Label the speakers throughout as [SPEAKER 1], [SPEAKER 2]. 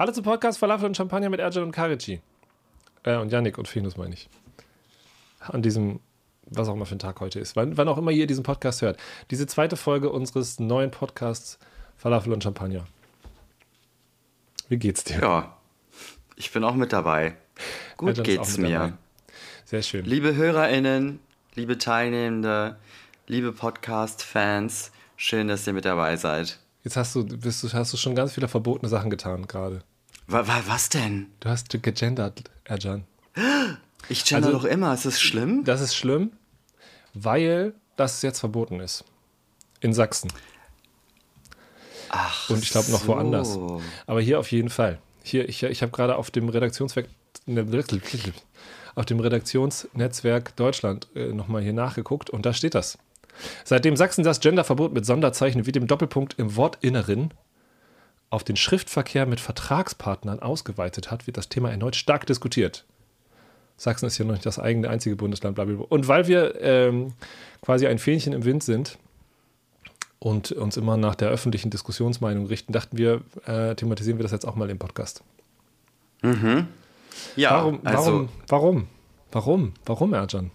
[SPEAKER 1] Hallo zum Podcast Falafel und Champagner mit Erjan und Karici. Äh, und Yannick und Finus meine ich. An diesem, was auch immer für ein Tag heute ist. Wann, wann auch immer ihr diesen Podcast hört. Diese zweite Folge unseres neuen Podcasts Falafel und Champagner. Wie geht's dir?
[SPEAKER 2] Ja, ich bin auch mit dabei. Gut
[SPEAKER 1] Erjan
[SPEAKER 2] geht's mir.
[SPEAKER 1] dabei. Sehr schön.
[SPEAKER 2] Liebe HörerInnen, liebe Teilnehmende, liebe Podcast-Fans, schön, dass ihr mit dabei seid.
[SPEAKER 1] Jetzt hast du, bist du, hast du schon ganz viele verbotene Sachen getan gerade.
[SPEAKER 2] Wa wa was denn?
[SPEAKER 1] Du hast gegendert, Erjan.
[SPEAKER 2] Ich gender
[SPEAKER 1] Also-
[SPEAKER 2] doch immer, ist das schlimm?
[SPEAKER 1] Das ist schlimm, weil das jetzt verboten ist. In Sachsen.
[SPEAKER 2] Ach,
[SPEAKER 1] Und ich glaube noch
[SPEAKER 2] so.
[SPEAKER 1] woanders. Aber hier auf jeden Fall. Hier, ich, ich habe gerade auf dem Redaktionswerk, auf dem Redaktionsnetzwerk Deutschland äh, nochmal hier nachgeguckt und da steht das. Seitdem Sachsen das Genderverbot mit Sonderzeichen wie dem Doppelpunkt im Wortinneren auf den Schriftverkehr mit Vertragspartnern ausgeweitet hat, wird das Thema erneut stark diskutiert. Sachsen ist ja noch nicht das eigene einzige Bundesland, blablabla. Und weil wir ähm, quasi ein Fähnchen im Wind sind und uns immer nach der öffentlichen Diskussionsmeinung richten, dachten wir, äh, thematisieren wir das jetzt auch mal im Podcast.
[SPEAKER 2] Ja,
[SPEAKER 1] Warum,
[SPEAKER 2] also,
[SPEAKER 1] warum, warum, warum, warum, Erjan?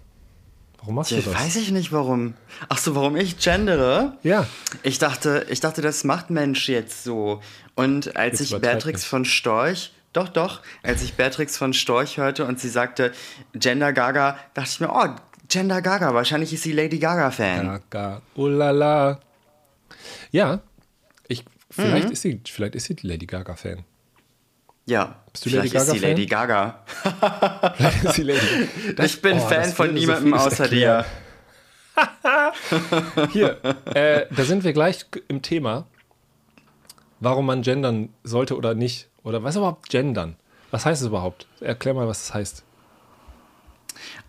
[SPEAKER 1] Warum machst du das?
[SPEAKER 2] weiß ich nicht warum. Ach so, warum ich gendere?
[SPEAKER 1] Ja,
[SPEAKER 2] Ich dachte, ich dachte, das macht Mensch jetzt so. Und als
[SPEAKER 1] Jetzt
[SPEAKER 2] ich Beatrix
[SPEAKER 1] nicht.
[SPEAKER 2] von Storch, doch, doch, als ich Beatrix von Storch hörte und sie sagte Gender Gaga, dachte ich mir, oh, Gender Gaga, wahrscheinlich ist sie Lady Gaga-Fan.
[SPEAKER 1] Gaga, ulala. Ja, ich, vielleicht,
[SPEAKER 2] Mhm.
[SPEAKER 1] ist sie, vielleicht ist sie Lady Gaga-Fan.
[SPEAKER 2] Ja,
[SPEAKER 1] Bist du
[SPEAKER 2] vielleicht
[SPEAKER 1] Lady
[SPEAKER 2] ist sie? Lady Gaga.
[SPEAKER 1] Vielleicht ist sie Lady
[SPEAKER 2] ich bin
[SPEAKER 1] oh,
[SPEAKER 2] Fan
[SPEAKER 1] das
[SPEAKER 2] von
[SPEAKER 1] so
[SPEAKER 2] niemandem
[SPEAKER 1] vieles
[SPEAKER 2] außer
[SPEAKER 1] erklären.
[SPEAKER 2] dir.
[SPEAKER 1] Hier, äh, da sind wir gleich im Thema, warum man gendern sollte oder nicht. Oder was ist überhaupt gendern? Was heißt es überhaupt? Erklär mal, was das heißt.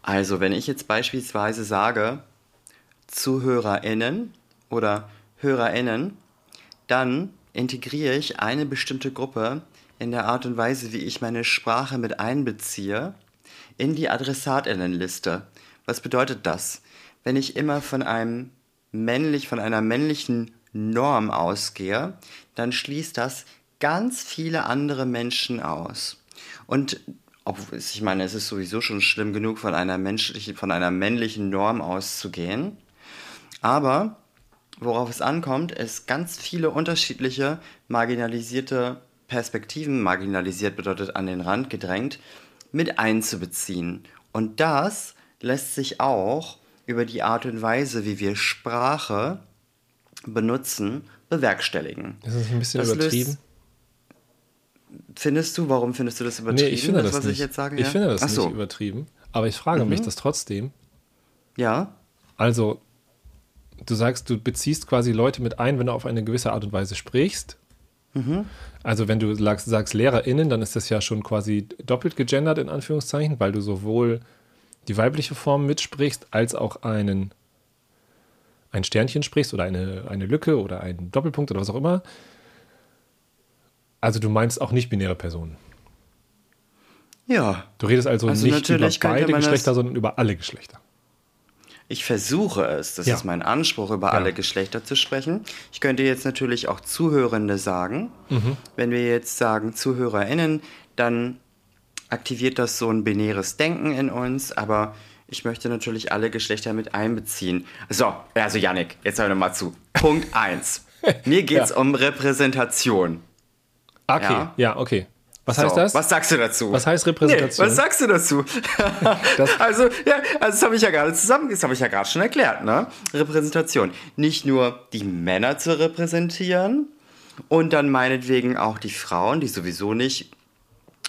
[SPEAKER 2] Also, wenn ich jetzt beispielsweise sage, ZuhörerInnen oder HörerInnen, dann integriere ich eine bestimmte Gruppe in der Art und Weise, wie ich meine Sprache mit einbeziehe, in die AdressatInnenliste. Was bedeutet das? Wenn ich immer von einem männlich, von einer männlichen Norm ausgehe, dann schließt das ganz viele andere Menschen aus. Und ich meine, es ist sowieso schon schlimm genug, von einer menschlichen, von einer männlichen Norm auszugehen. Aber worauf es ankommt, ist ganz viele unterschiedliche marginalisierte Perspektiven, marginalisiert bedeutet an den Rand gedrängt, mit einzubeziehen. Und das lässt sich auch über die Art und Weise, wie wir Sprache benutzen, bewerkstelligen.
[SPEAKER 1] Ist das ein bisschen
[SPEAKER 2] Das löst-
[SPEAKER 1] übertrieben?
[SPEAKER 2] Findest du, warum findest du das übertrieben,
[SPEAKER 1] Nee, ich finde das,
[SPEAKER 2] was
[SPEAKER 1] nicht.
[SPEAKER 2] ich jetzt sage?
[SPEAKER 1] ich
[SPEAKER 2] ja?
[SPEAKER 1] finde das
[SPEAKER 2] Ach so. Mhm.
[SPEAKER 1] nicht übertrieben. Aber ich frage mich das trotzdem.
[SPEAKER 2] Ja,
[SPEAKER 1] Also, du sagst, du beziehst quasi Leute mit ein, wenn du auf eine gewisse Art und Weise sprichst.
[SPEAKER 2] Mhm.
[SPEAKER 1] Also, wenn du sagst, sagst LehrerInnen, dann ist das ja schon quasi doppelt gegendert, in Anführungszeichen, weil du sowohl die weibliche Form mitsprichst, als auch einen, ein Sternchen sprichst oder eine, eine Lücke oder einen Doppelpunkt oder was auch immer. Also, du meinst auch nicht-binäre Personen.
[SPEAKER 2] ja.
[SPEAKER 1] Du redest also,
[SPEAKER 2] Also
[SPEAKER 1] nicht über beide Geschlechter, sondern über alle Geschlechter.
[SPEAKER 2] Ich versuche es, das
[SPEAKER 1] Ja.
[SPEAKER 2] ist mein Anspruch, über
[SPEAKER 1] Ja.
[SPEAKER 2] alle Geschlechter zu sprechen. Ich könnte jetzt natürlich auch Zuhörende sagen.
[SPEAKER 1] Mhm.
[SPEAKER 2] Wenn wir jetzt sagen ZuhörerInnen, dann aktiviert das so ein binäres Denken in uns, aber ich möchte natürlich alle Geschlechter mit einbeziehen. So, also Yannick, jetzt hör doch mal zu. Punkt 1. Mir geht es
[SPEAKER 1] Ja.
[SPEAKER 2] um Repräsentation.
[SPEAKER 1] Okay,
[SPEAKER 2] ja,
[SPEAKER 1] okay. Was
[SPEAKER 2] So,
[SPEAKER 1] heißt das?
[SPEAKER 2] Was sagst du dazu?
[SPEAKER 1] Was heißt Repräsentation?
[SPEAKER 2] Nee, was sagst du dazu?
[SPEAKER 1] Das-
[SPEAKER 2] also, ja, also das habe ich ja gerade zusammen, das habe ich ja gerade schon erklärt, ne? Repräsentation. Nicht nur die Männer zu repräsentieren und dann meinetwegen auch die Frauen, die sowieso nicht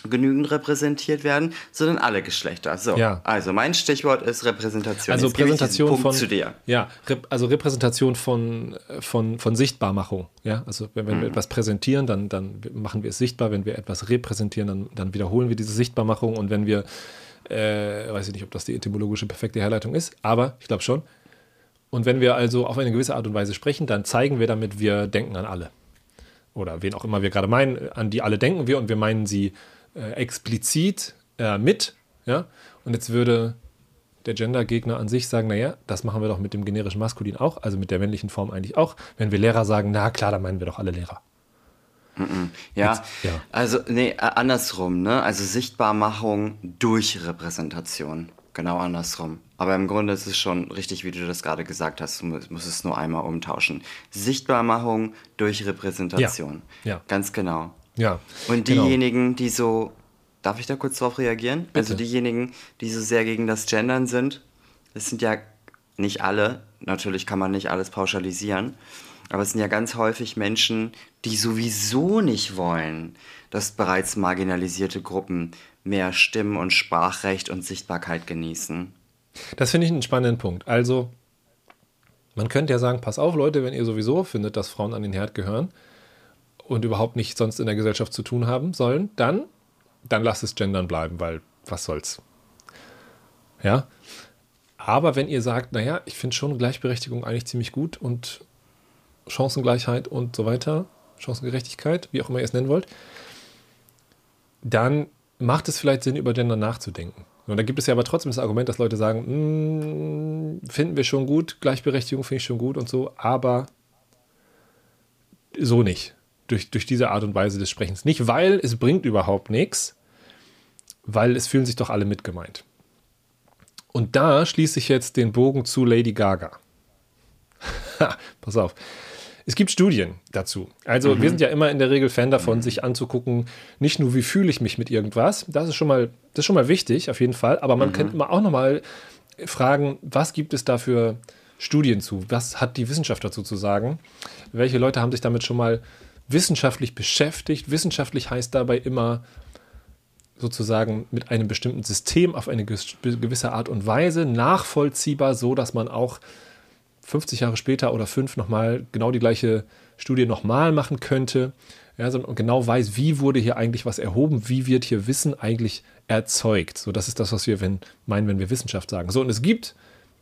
[SPEAKER 2] genügend repräsentiert werden, sondern alle Geschlechter. So,
[SPEAKER 1] Ja.
[SPEAKER 2] also mein Stichwort ist Repräsentation.
[SPEAKER 1] Also
[SPEAKER 2] Jetzt gebe ich diesen
[SPEAKER 1] Präsentation
[SPEAKER 2] Punkt
[SPEAKER 1] von
[SPEAKER 2] zu dir.
[SPEAKER 1] ja, also Repräsentation von, von, von Sichtbarmachung. Ja, also wenn, wenn
[SPEAKER 2] Mhm.
[SPEAKER 1] wir etwas präsentieren, dann, dann machen wir es sichtbar. Wenn wir etwas repräsentieren, dann, dann wiederholen wir diese Sichtbarmachung. Und wenn wir, äh, weiß ich nicht, ob das die etymologische perfekte Herleitung ist, aber ich glaube schon. Und wenn wir also auf eine gewisse Art und Weise sprechen, dann zeigen wir damit, wir denken an alle. Oder wen auch immer wir gerade meinen, an die alle denken wir und wir meinen sie äh, explizit äh, mit. Ja? Und jetzt würde der Gender-Gegner an sich sagen, naja, das machen wir doch mit dem generischen Maskulin auch, also mit der männlichen Form eigentlich auch. Wenn wir Lehrer sagen, na klar, dann meinen wir doch alle Lehrer.
[SPEAKER 2] Ja,
[SPEAKER 1] Jetzt- ja.
[SPEAKER 2] also nee, andersrum, ne? Also Sichtbarmachung durch Repräsentation. Genau andersrum. Aber im Grunde ist es schon richtig, wie du das gerade gesagt hast. Du musst musst es nur einmal umtauschen. Sichtbarmachung durch Repräsentation.
[SPEAKER 1] Ja, ja.
[SPEAKER 2] Ganz genau.
[SPEAKER 1] Ja.
[SPEAKER 2] Und
[SPEAKER 1] genau.
[SPEAKER 2] diejenigen, die so, darf ich da kurz drauf reagieren? Also
[SPEAKER 1] Bitte.
[SPEAKER 2] diejenigen, die so sehr gegen das Gendern sind, das sind ja nicht alle, natürlich kann man nicht alles pauschalisieren, aber es sind ja ganz häufig Menschen, die sowieso nicht wollen, dass bereits marginalisierte Gruppen mehr Stimmen- und Sprachrecht und Sichtbarkeit genießen.
[SPEAKER 1] Das finde ich einen spannenden Punkt. Also, man könnte ja sagen, pass auf, Leute, wenn ihr sowieso findet, dass Frauen an den Herd gehören und überhaupt nicht sonst in der Gesellschaft zu tun haben sollen, dann, dann lasst es gendern bleiben, weil was soll's. Ja. Aber wenn ihr sagt, naja, ich finde schon Gleichberechtigung eigentlich ziemlich gut und Chancengleichheit und so weiter, Chancengerechtigkeit, wie auch immer ihr es nennen wollt, dann macht es vielleicht Sinn, über Gender nachzudenken. Und da gibt es ja aber trotzdem das Argument, dass Leute sagen, "Mm, finden wir schon gut, Gleichberechtigung finde ich schon gut und so, aber so nicht. Durch, durch diese Art und Weise des Sprechens. Nicht, weil es bringt überhaupt nichts, weil es fühlen sich doch alle mitgemeint. Und da schließe ich jetzt den Bogen zu Lady Gaga. Ha, pass auf. Es gibt Studien dazu. Also wir sind ja immer in der Regel Fan davon, sich anzugucken, nicht nur wie fühle ich mich mit irgendwas, das ist schon mal, das ist schon mal wichtig, auf jeden Fall, aber man könnte immer auch nochmal fragen, was gibt es da für Studien zu? Was hat die Wissenschaft dazu zu sagen? Welche Leute haben sich damit schon mal wissenschaftlich beschäftigt? Wissenschaftlich heißt dabei immer sozusagen mit einem bestimmten System auf eine gewisse Art und Weise nachvollziehbar, so dass man auch 50 Jahre später oder fünf nochmal genau die gleiche Studie nochmal machen könnte. Ja, und genau weiß, wie wurde hier eigentlich was erhoben, wie wird hier Wissen eigentlich erzeugt. So, das ist das, was wir wenn, meinen, wenn wir Wissenschaft sagen. So, und es gibt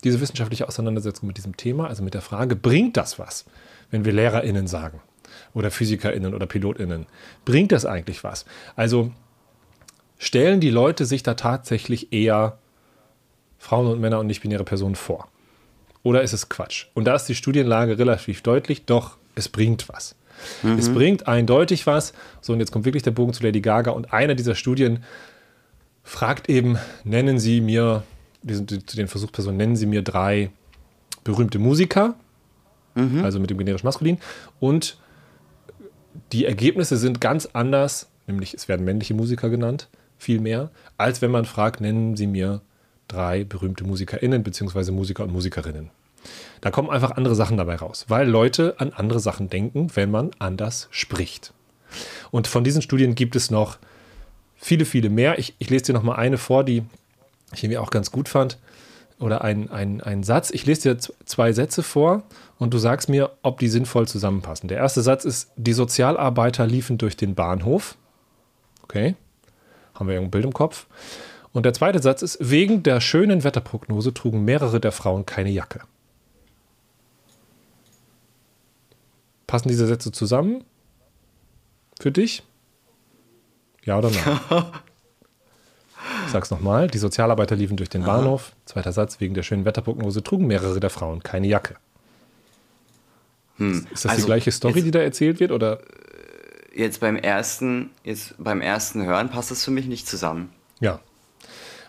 [SPEAKER 1] diese wissenschaftliche Auseinandersetzung mit diesem Thema, also mit der Frage, bringt das was, wenn wir LehrerInnen sagen? Oder PhysikerInnen oder PilotInnen? Bringt das eigentlich was? Also stellen die Leute sich da tatsächlich eher Frauen und Männer und nicht-binäre Personen vor? Oder ist es Quatsch? Und da ist die Studienlage relativ deutlich, doch, es bringt was. Es bringt eindeutig was. So, und jetzt kommt wirklich der Bogen zu Lady Gaga. Und eine dieser Studien fragt eben, nennen Sie mir, zu den Versuchspersonen, nennen Sie mir drei berühmte Musiker, also mit dem generischen Maskulin. Und die Ergebnisse sind ganz anders, nämlich es werden männliche Musiker genannt, viel mehr, als wenn man fragt, nennen Sie mir drei berühmte MusikerInnen beziehungsweise Musiker und Musikerinnen. Da kommen einfach andere Sachen dabei raus, weil Leute an andere Sachen denken, wenn man anders spricht. Und von diesen Studien gibt es noch viele, viele mehr. Ich, ich lese dir noch mal eine vor, die ich irgendwie auch ganz gut fand. Oder ein, ein, ein Satz. Ich lese dir zwei Sätze vor und du sagst mir, ob die sinnvoll zusammenpassen. Der erste Satz ist, die Sozialarbeiter liefen durch den Bahnhof. Okay, haben wir irgendein Bild im Kopf. Und der zweite Satz ist, wegen der schönen Wetterprognose trugen mehrere der Frauen keine Jacke. Passen diese Sätze zusammen? Für dich? Ja oder nein? Ich sag's nochmal. Die Sozialarbeiter liefen durch den Bahnhof. Zweiter Satz. Wegen der schönen Wetterprognose trugen mehrere der Frauen keine Jacke. Ist das die
[SPEAKER 2] Also,
[SPEAKER 1] gleiche Story,
[SPEAKER 2] jetzt-
[SPEAKER 1] die da erzählt wird? Oder?
[SPEAKER 2] Jetzt beim ersten, jetzt beim ersten Hören passt das für mich nicht zusammen.
[SPEAKER 1] Ja.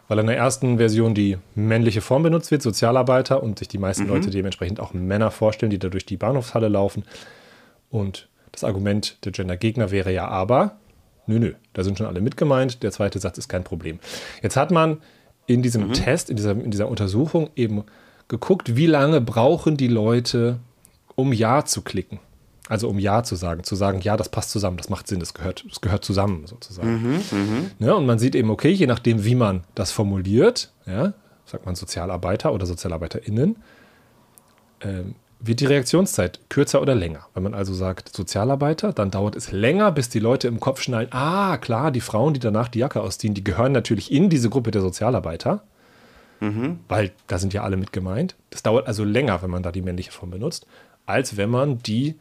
[SPEAKER 1] Weil in der ersten Version die männliche Form benutzt wird, Sozialarbeiter, und sich die meisten Leute dementsprechend auch Männer vorstellen, die da durch die Bahnhofshalle laufen. Und das Argument der Gender-Gegner wäre ja aber, nö, nö, da sind schon alle mit gemeint, der zweite Satz ist kein Problem. Jetzt hat man in diesem Test, in dieser, in dieser Untersuchung eben geguckt, wie lange brauchen die Leute, um Ja zu klicken. Also um Ja zu sagen, zu sagen, ja, das passt zusammen, das macht Sinn, das gehört, das gehört zusammen sozusagen. Ja, und man sieht eben, okay, je nachdem, wie man das formuliert, ja, sagt man Sozialarbeiter oder SozialarbeiterInnen, ähm, wird die Reaktionszeit kürzer oder länger. Wenn man also sagt Sozialarbeiter, dann dauert es länger, bis die Leute im Kopf schnallen, ah, klar, die Frauen, die danach die Jacke ausziehen, die gehören natürlich in diese Gruppe der Sozialarbeiter, weil da sind ja alle mit gemeint. Das dauert also länger, wenn man da die männliche Form benutzt, als wenn man die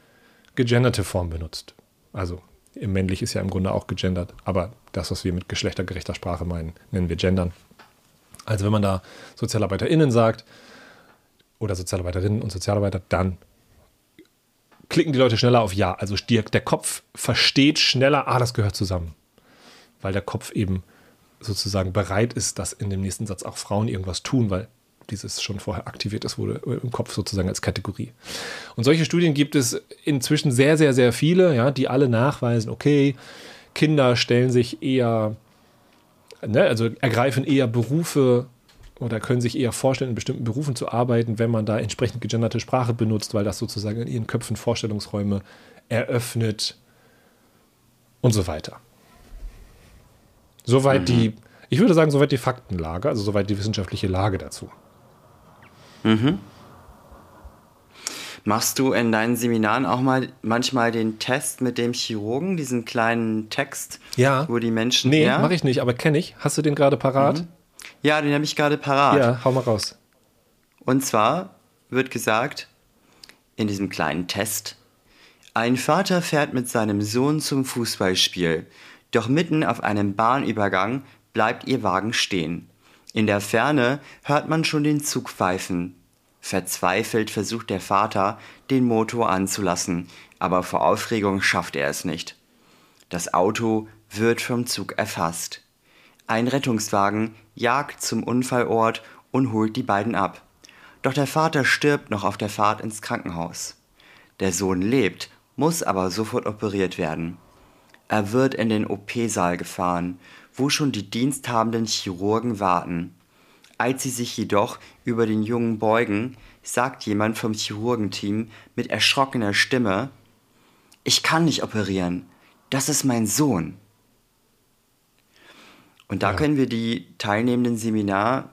[SPEAKER 1] gegenderte Form benutzt. Also im männlich ist ja im Grunde auch gegendert, aber das, was wir mit geschlechtergerechter Sprache meinen, nennen wir gendern. Also wenn man da SozialarbeiterInnen sagt oder Sozialarbeiterinnen und Sozialarbeiter, dann klicken die Leute schneller auf Ja. Also der, Kopf versteht schneller, ah, das gehört zusammen. Weil der Kopf eben sozusagen bereit ist, dass in dem nächsten Satz auch Frauen irgendwas tun, weil dieses schon vorher aktiviert ist, wurde im Kopf sozusagen als Kategorie. Und solche Studien gibt es inzwischen sehr, sehr, sehr viele, ja, die alle nachweisen, okay, Kinder stellen sich eher, ne, also ergreifen eher Berufe oder können sich eher vorstellen, in bestimmten Berufen zu arbeiten, wenn man da entsprechend gegenderte Sprache benutzt, weil das sozusagen in ihren Köpfen Vorstellungsräume eröffnet und so weiter. Soweit mhm. die, ich würde sagen, soweit die Faktenlage, also soweit die wissenschaftliche Lage dazu.
[SPEAKER 2] Mhm. Machst du in deinen Seminaren auch mal manchmal den Test mit dem Chirurgen, diesen kleinen Text,
[SPEAKER 1] ja.
[SPEAKER 2] wo die Menschen.
[SPEAKER 1] Nee, ja? mache ich nicht, aber kenne ich. Hast du den gerade parat? Mhm.
[SPEAKER 2] Ja, den habe ich gerade parat.
[SPEAKER 1] Ja, hau mal raus.
[SPEAKER 2] Und zwar wird gesagt, in diesem kleinen Test, ein Vater fährt mit seinem Sohn zum Fußballspiel, doch mitten auf einem Bahnübergang bleibt ihr Wagen stehen. In der Ferne hört man schon den Zug pfeifen. Verzweifelt versucht der Vater, den Motor anzulassen, aber vor Aufregung schafft er es nicht. Das Auto wird vom Zug erfasst. Ein Rettungswagen jagt zum Unfallort und holt die beiden ab. Doch der Vater stirbt noch auf der Fahrt ins Krankenhaus. Der Sohn lebt, muss aber sofort operiert werden. Er wird in den OP-Saal gefahren wo schon die diensthabenden Chirurgen warten. Als sie sich jedoch über den Jungen beugen, sagt jemand vom Chirurgenteam mit erschrockener Stimme Ich kann nicht operieren, das ist mein Sohn. Und da ja. können wir die teilnehmenden Seminar,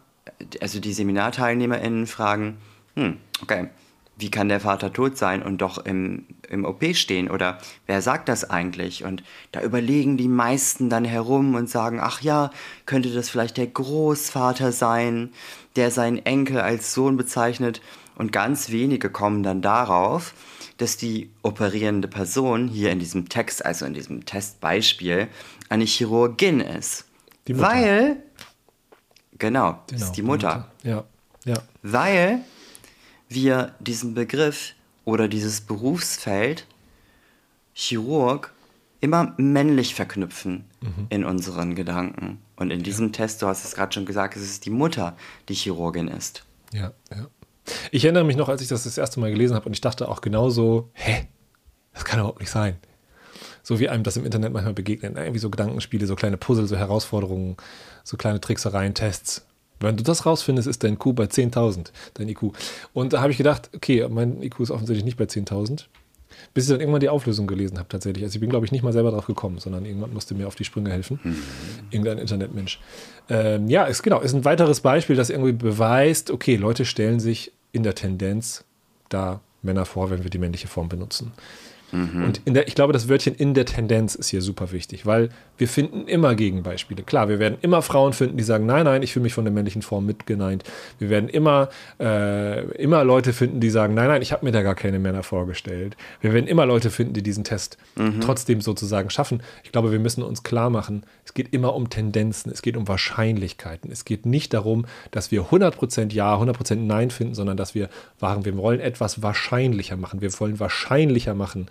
[SPEAKER 2] also die SeminarteilnehmerInnen fragen, hm, okay, wie kann der Vater tot sein und doch im, im OP stehen? Oder wer sagt das eigentlich? Und da überlegen die meisten dann herum und sagen, ach ja, könnte das vielleicht der Großvater sein, der seinen Enkel als Sohn bezeichnet? Und ganz wenige kommen dann darauf, dass die operierende Person hier in diesem Text, also in diesem Testbeispiel, eine Chirurgin ist. Die Mutter. Weil, genau, genau ist die Mutter.
[SPEAKER 1] Die Mutter. Ja, ja.
[SPEAKER 2] Weil wir diesen Begriff oder dieses Berufsfeld Chirurg immer männlich verknüpfen mhm. in unseren Gedanken. Und in diesem ja. Test, du hast es gerade schon gesagt, es ist die Mutter, die Chirurgin ist.
[SPEAKER 1] Ja, ja. Ich erinnere mich noch, als ich das das erste Mal gelesen habe und ich dachte auch genauso, hä, das kann überhaupt nicht sein. So wie einem das im Internet manchmal begegnet. Irgendwie so Gedankenspiele, so kleine Puzzle, so Herausforderungen, so kleine Tricksereien, Tests. Wenn du das rausfindest, ist dein IQ bei 10.000, dein IQ. Und da habe ich gedacht, okay, mein IQ ist offensichtlich nicht bei 10.000. Bis ich dann irgendwann die Auflösung gelesen habe, tatsächlich. Also ich bin, glaube ich, nicht mal selber drauf gekommen, sondern irgendwann musste mir auf die Sprünge helfen. Mhm. Irgendein Internetmensch. Ähm, ja, ist genau, ist ein weiteres Beispiel, das irgendwie beweist, okay, Leute stellen sich in der Tendenz da Männer vor, wenn wir die männliche Form benutzen. Mhm. Und der, ich glaube, das Wörtchen in der Tendenz ist hier super wichtig, weil wir finden immer Gegenbeispiele. Klar, wir werden immer Frauen finden, die sagen, nein, nein, ich fühle mich von der männlichen Form mitgeneint. Wir werden immer, äh, immer Leute finden, die sagen, nein, nein, ich habe mir da gar keine Männer vorgestellt. Wir werden immer Leute finden, die diesen Test mhm. trotzdem sozusagen schaffen. Ich glaube, wir müssen uns klar machen, es geht immer um Tendenzen, es geht um Wahrscheinlichkeiten. Es geht nicht darum, dass wir 100% Ja, 100% Nein finden, sondern dass wir waren, wir wollen etwas wahrscheinlicher machen. Wir wollen wahrscheinlicher machen,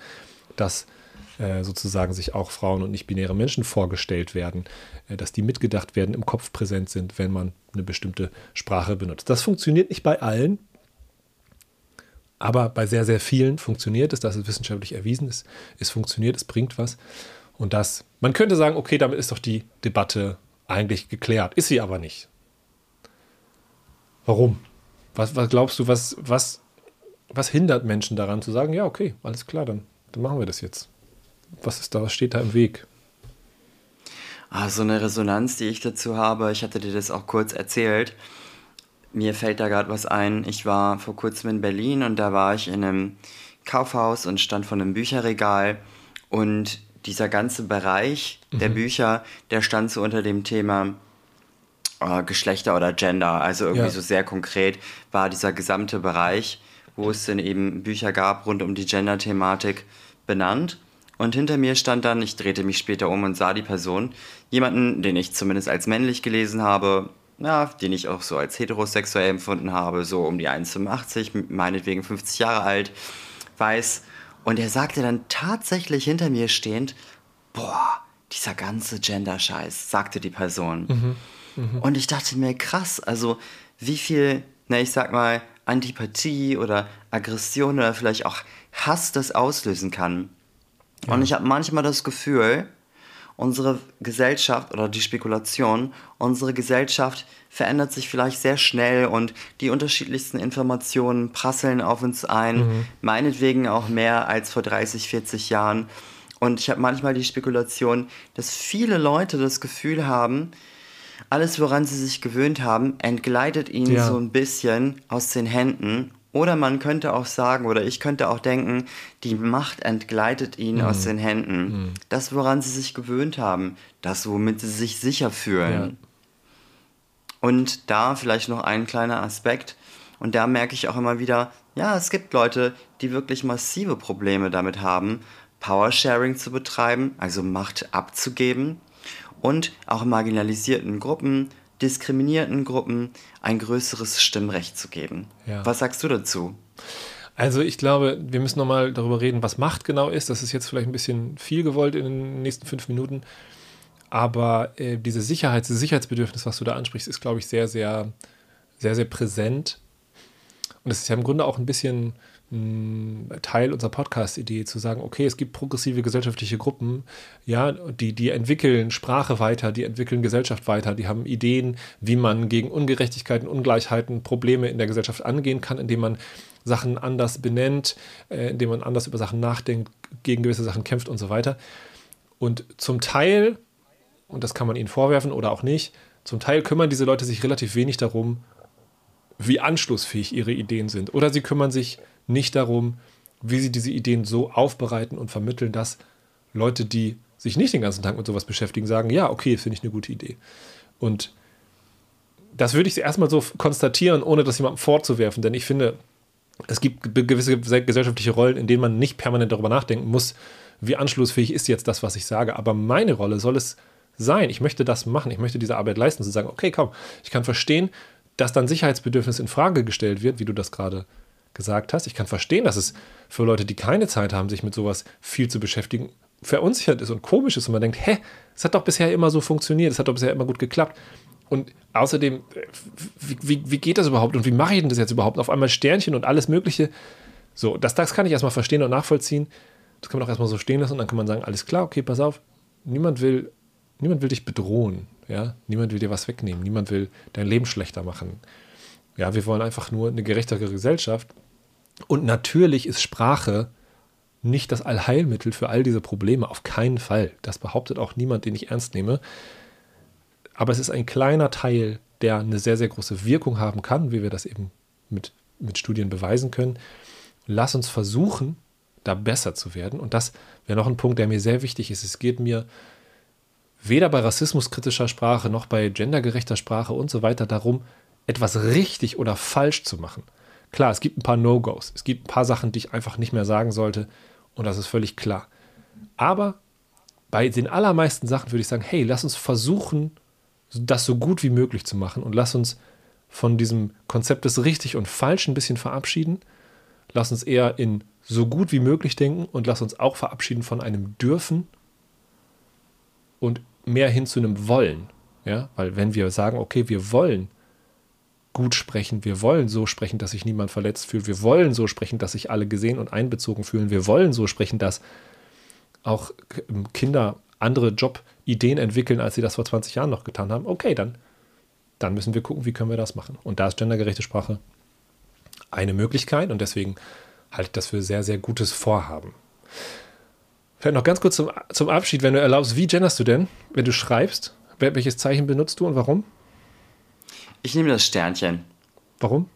[SPEAKER 1] dass äh, sozusagen sich auch Frauen und nicht-binäre Menschen vorgestellt werden, äh, dass die mitgedacht werden, im Kopf präsent sind, wenn man eine bestimmte Sprache benutzt. Das funktioniert nicht bei allen, aber bei sehr, sehr vielen funktioniert es, dass es wissenschaftlich erwiesen ist. Es funktioniert, es bringt was. Und das, man könnte sagen, okay, damit ist doch die Debatte eigentlich geklärt. Ist sie aber nicht. Warum? Was, was glaubst du, was, was, was hindert Menschen daran zu sagen, ja, okay, alles klar, dann dann machen wir das jetzt. Was ist da, was steht da im Weg?
[SPEAKER 2] Ah, so eine Resonanz, die ich dazu habe, ich hatte dir das auch kurz erzählt. Mir fällt da gerade was ein. Ich war vor kurzem in Berlin und da war ich in einem Kaufhaus und stand vor einem Bücherregal und dieser ganze Bereich mhm. der Bücher, der stand so unter dem Thema äh, Geschlechter oder Gender. Also irgendwie ja. so sehr konkret war dieser gesamte Bereich wo es dann eben Bücher gab rund um die Gender-Thematik benannt. Und hinter mir stand dann, ich drehte mich später um und sah die Person, jemanden, den ich zumindest als männlich gelesen habe, ja, den ich auch so als heterosexuell empfunden habe, so um die 1,85, meinetwegen 50 Jahre alt, weiß. Und er sagte dann tatsächlich hinter mir stehend, boah, dieser ganze Gender-Scheiß, sagte die Person. Mhm, und ich dachte mir, krass, also wie viel, na, ich sag mal, Antipathie oder Aggression oder vielleicht auch Hass das auslösen kann. Ja. Und ich habe manchmal das Gefühl, unsere Gesellschaft oder die Spekulation, unsere Gesellschaft verändert sich vielleicht sehr schnell und die unterschiedlichsten Informationen prasseln auf uns ein, mhm. meinetwegen auch mehr als vor 30, 40 Jahren. Und ich habe manchmal die Spekulation, dass viele Leute das Gefühl haben, alles, woran sie sich gewöhnt haben, entgleitet ihnen ja. so ein bisschen aus den Händen oder man könnte auch sagen, oder ich könnte auch denken, die Macht entgleitet ihnen mhm. aus den Händen. Mhm. Das, woran sie sich gewöhnt haben, das, womit sie sich sicher fühlen. Ja. Und da vielleicht noch ein kleiner Aspekt. Und da merke ich auch immer wieder, ja, es gibt Leute, die wirklich massive Probleme damit haben, Powersharing zu betreiben, also Macht abzugeben. Und auch marginalisierten Gruppen, diskriminierten Gruppen ein größeres Stimmrecht zu geben. Ja. Was sagst du dazu?
[SPEAKER 1] Also ich glaube, wir müssen nochmal darüber reden, was Macht genau ist. Das ist jetzt vielleicht ein bisschen viel gewollt in den nächsten fünf Minuten. Aber äh, diese Sicherheit, dieses Sicherheitsbedürfnis, was du da ansprichst, ist, glaube ich, sehr, sehr, sehr, sehr präsent. Und es ist ja im Grunde auch ein bisschen Teil unserer Podcast-Idee, zu sagen, okay, es gibt progressive gesellschaftliche Gruppen, ja, die, die entwickeln Sprache weiter, die entwickeln Gesellschaft weiter, die haben Ideen, wie man gegen Ungerechtigkeiten, Ungleichheiten, Probleme in der Gesellschaft angehen kann, indem man Sachen anders benennt, äh, indem man anders über Sachen nachdenkt, gegen gewisse Sachen kämpft und so weiter. Und zum Teil, und das kann man ihnen vorwerfen oder auch nicht, zum Teil kümmern diese Leute sich relativ wenig darum, wie anschlussfähig ihre Ideen sind. Oder sie kümmern sich nicht darum, wie sie diese Ideen so aufbereiten und vermitteln, dass Leute, die sich nicht den ganzen Tag mit sowas beschäftigen, sagen, ja, okay, finde ich eine gute Idee. Und das würde ich erstmal so konstatieren, ohne das jemandem vorzuwerfen, denn ich finde, es gibt gewisse gesellschaftliche Rollen, in denen man nicht permanent darüber nachdenken muss, wie anschlussfähig ist jetzt das, was ich sage. Aber meine Rolle soll es sein. Ich möchte das machen. Ich möchte diese Arbeit leisten, zu sagen, okay, komm, ich kann verstehen, dass dann Sicherheitsbedürfnis in Frage gestellt wird, wie du das gerade gesagt hast. Ich kann verstehen, dass es für Leute, die keine Zeit haben, sich mit sowas viel zu beschäftigen, verunsichert ist und komisch ist und man denkt, hä, es hat doch bisher immer so funktioniert, es hat doch bisher immer gut geklappt. Und außerdem, wie, wie, wie geht das überhaupt und wie mache ich denn das jetzt überhaupt? Auf einmal Sternchen und alles Mögliche. So, das, das kann ich erstmal verstehen und nachvollziehen. Das kann man auch erstmal so stehen lassen und dann kann man sagen, alles klar, okay, pass auf, niemand will, niemand will dich bedrohen, ja, niemand will dir was wegnehmen, niemand will dein Leben schlechter machen. Ja, wir wollen einfach nur eine gerechtere Gesellschaft. Und natürlich ist Sprache nicht das Allheilmittel für all diese Probleme, auf keinen Fall. Das behauptet auch niemand, den ich ernst nehme. Aber es ist ein kleiner Teil, der eine sehr, sehr große Wirkung haben kann, wie wir das eben mit, mit Studien beweisen können. Lass uns versuchen, da besser zu werden. Und das wäre noch ein Punkt, der mir sehr wichtig ist. Es geht mir weder bei rassismuskritischer Sprache noch bei gendergerechter Sprache und so weiter darum, etwas richtig oder falsch zu machen. Klar, es gibt ein paar No-Gos, es gibt ein paar Sachen, die ich einfach nicht mehr sagen sollte und das ist völlig klar. Aber bei den allermeisten Sachen würde ich sagen, hey, lass uns versuchen, das so gut wie möglich zu machen und lass uns von diesem Konzept des richtig und falsch ein bisschen verabschieden. Lass uns eher in so gut wie möglich denken und lass uns auch verabschieden von einem dürfen und mehr hin zu einem wollen. Ja, weil wenn wir sagen, okay, wir wollen gut sprechen. Wir wollen so sprechen, dass sich niemand verletzt fühlt. Wir wollen so sprechen, dass sich alle gesehen und einbezogen fühlen. Wir wollen so sprechen, dass auch Kinder andere Jobideen entwickeln, als sie das vor 20 Jahren noch getan haben. Okay, dann, dann müssen wir gucken, wie können wir das machen. Und da ist gendergerechte Sprache eine Möglichkeit und deswegen halte ich das für sehr, sehr gutes Vorhaben. Vielleicht noch ganz kurz zum, zum Abschied, wenn du erlaubst, wie genderst du denn, wenn du schreibst? Welches Zeichen benutzt du und warum?
[SPEAKER 2] Ich nehme das Sternchen.
[SPEAKER 1] Warum?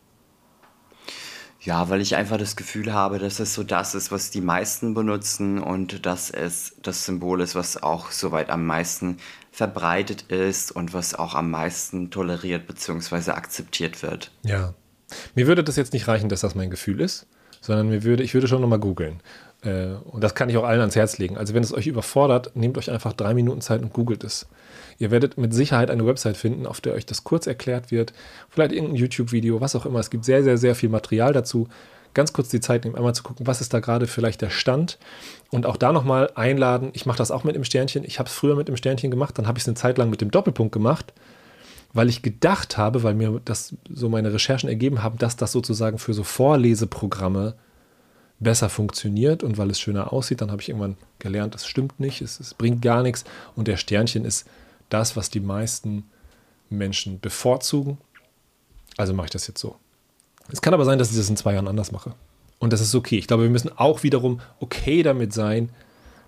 [SPEAKER 2] Ja, weil ich einfach das Gefühl habe, dass es so das ist, was die meisten benutzen und dass es das Symbol ist, was auch soweit am meisten verbreitet ist und was auch am meisten toleriert bzw. akzeptiert wird.
[SPEAKER 1] Ja. Mir würde das jetzt nicht reichen, dass das mein Gefühl ist, sondern mir würde, ich würde schon nochmal googeln. Äh, und das kann ich auch allen ans Herz legen. Also wenn es euch überfordert, nehmt euch einfach drei Minuten Zeit und googelt es. Ihr werdet mit Sicherheit eine Website finden, auf der euch das kurz erklärt wird. Vielleicht irgendein YouTube-Video, was auch immer. Es gibt sehr, sehr, sehr viel Material dazu. ganz kurz die Zeit nehmen, einmal zu gucken, was ist da gerade vielleicht der Stand und auch da nochmal einladen. Ich mache das auch mit dem Sternchen. Ich habe es früher mit dem Sternchen gemacht, dann habe ich es eine Zeit lang mit dem Doppelpunkt gemacht, weil ich gedacht habe, weil mir das so meine Recherchen ergeben haben, dass das sozusagen für so Vorleseprogramme besser funktioniert und weil es schöner aussieht, dann habe ich irgendwann gelernt, das stimmt nicht, es, es bringt gar nichts und der Sternchen ist das, was die meisten Menschen bevorzugen. Also mache ich das jetzt so. Es kann aber sein, dass ich das in zwei Jahren anders mache. Und das ist okay. Ich glaube, wir müssen auch wiederum okay damit sein,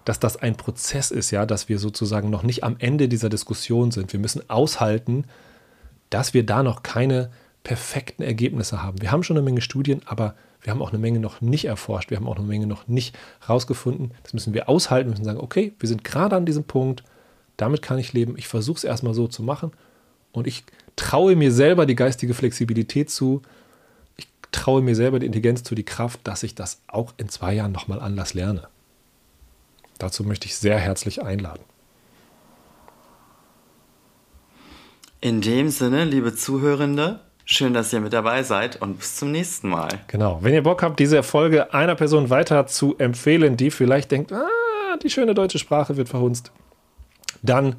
[SPEAKER 1] dass das ein Prozess ist, ja, dass wir sozusagen noch nicht am Ende dieser Diskussion sind. Wir müssen aushalten, dass wir da noch keine perfekten Ergebnisse haben. Wir haben schon eine Menge Studien, aber wir haben auch eine Menge noch nicht erforscht. Wir haben auch eine Menge noch nicht rausgefunden. Das müssen wir aushalten. Wir müssen sagen, okay, wir sind gerade an diesem Punkt. Damit kann ich leben. Ich versuche es erstmal so zu machen. Und ich traue mir selber die geistige Flexibilität zu, traue mir selber die Intelligenz zu, die Kraft, dass ich das auch in zwei Jahren nochmal anders lerne. Dazu möchte ich sehr herzlich einladen.
[SPEAKER 2] In dem Sinne, liebe Zuhörende, schön, dass ihr mit dabei seid und bis zum nächsten Mal.
[SPEAKER 1] Genau. Wenn ihr Bock habt, diese Folge einer Person weiter zu empfehlen, die vielleicht denkt, ah, die schöne deutsche Sprache wird verhunzt, dann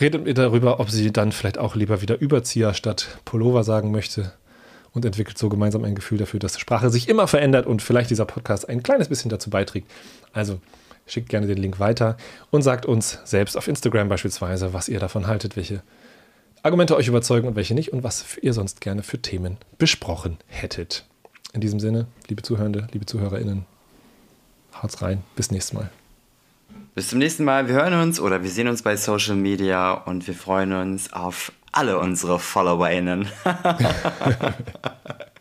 [SPEAKER 1] redet ihr darüber, ob sie dann vielleicht auch lieber wieder Überzieher statt Pullover sagen möchte und entwickelt so gemeinsam ein Gefühl dafür, dass Sprache sich immer verändert und vielleicht dieser Podcast ein kleines bisschen dazu beiträgt. Also schickt gerne den Link weiter und sagt uns selbst auf Instagram beispielsweise, was ihr davon haltet, welche Argumente euch überzeugen und welche nicht und was ihr sonst gerne für Themen besprochen hättet. In diesem Sinne, liebe Zuhörende, liebe ZuhörerInnen, haut's rein. Bis nächstes Mal.
[SPEAKER 2] Bis zum nächsten Mal. Wir hören uns oder wir sehen uns bei Social Media und wir freuen uns auf alle unsere FollowerInnen.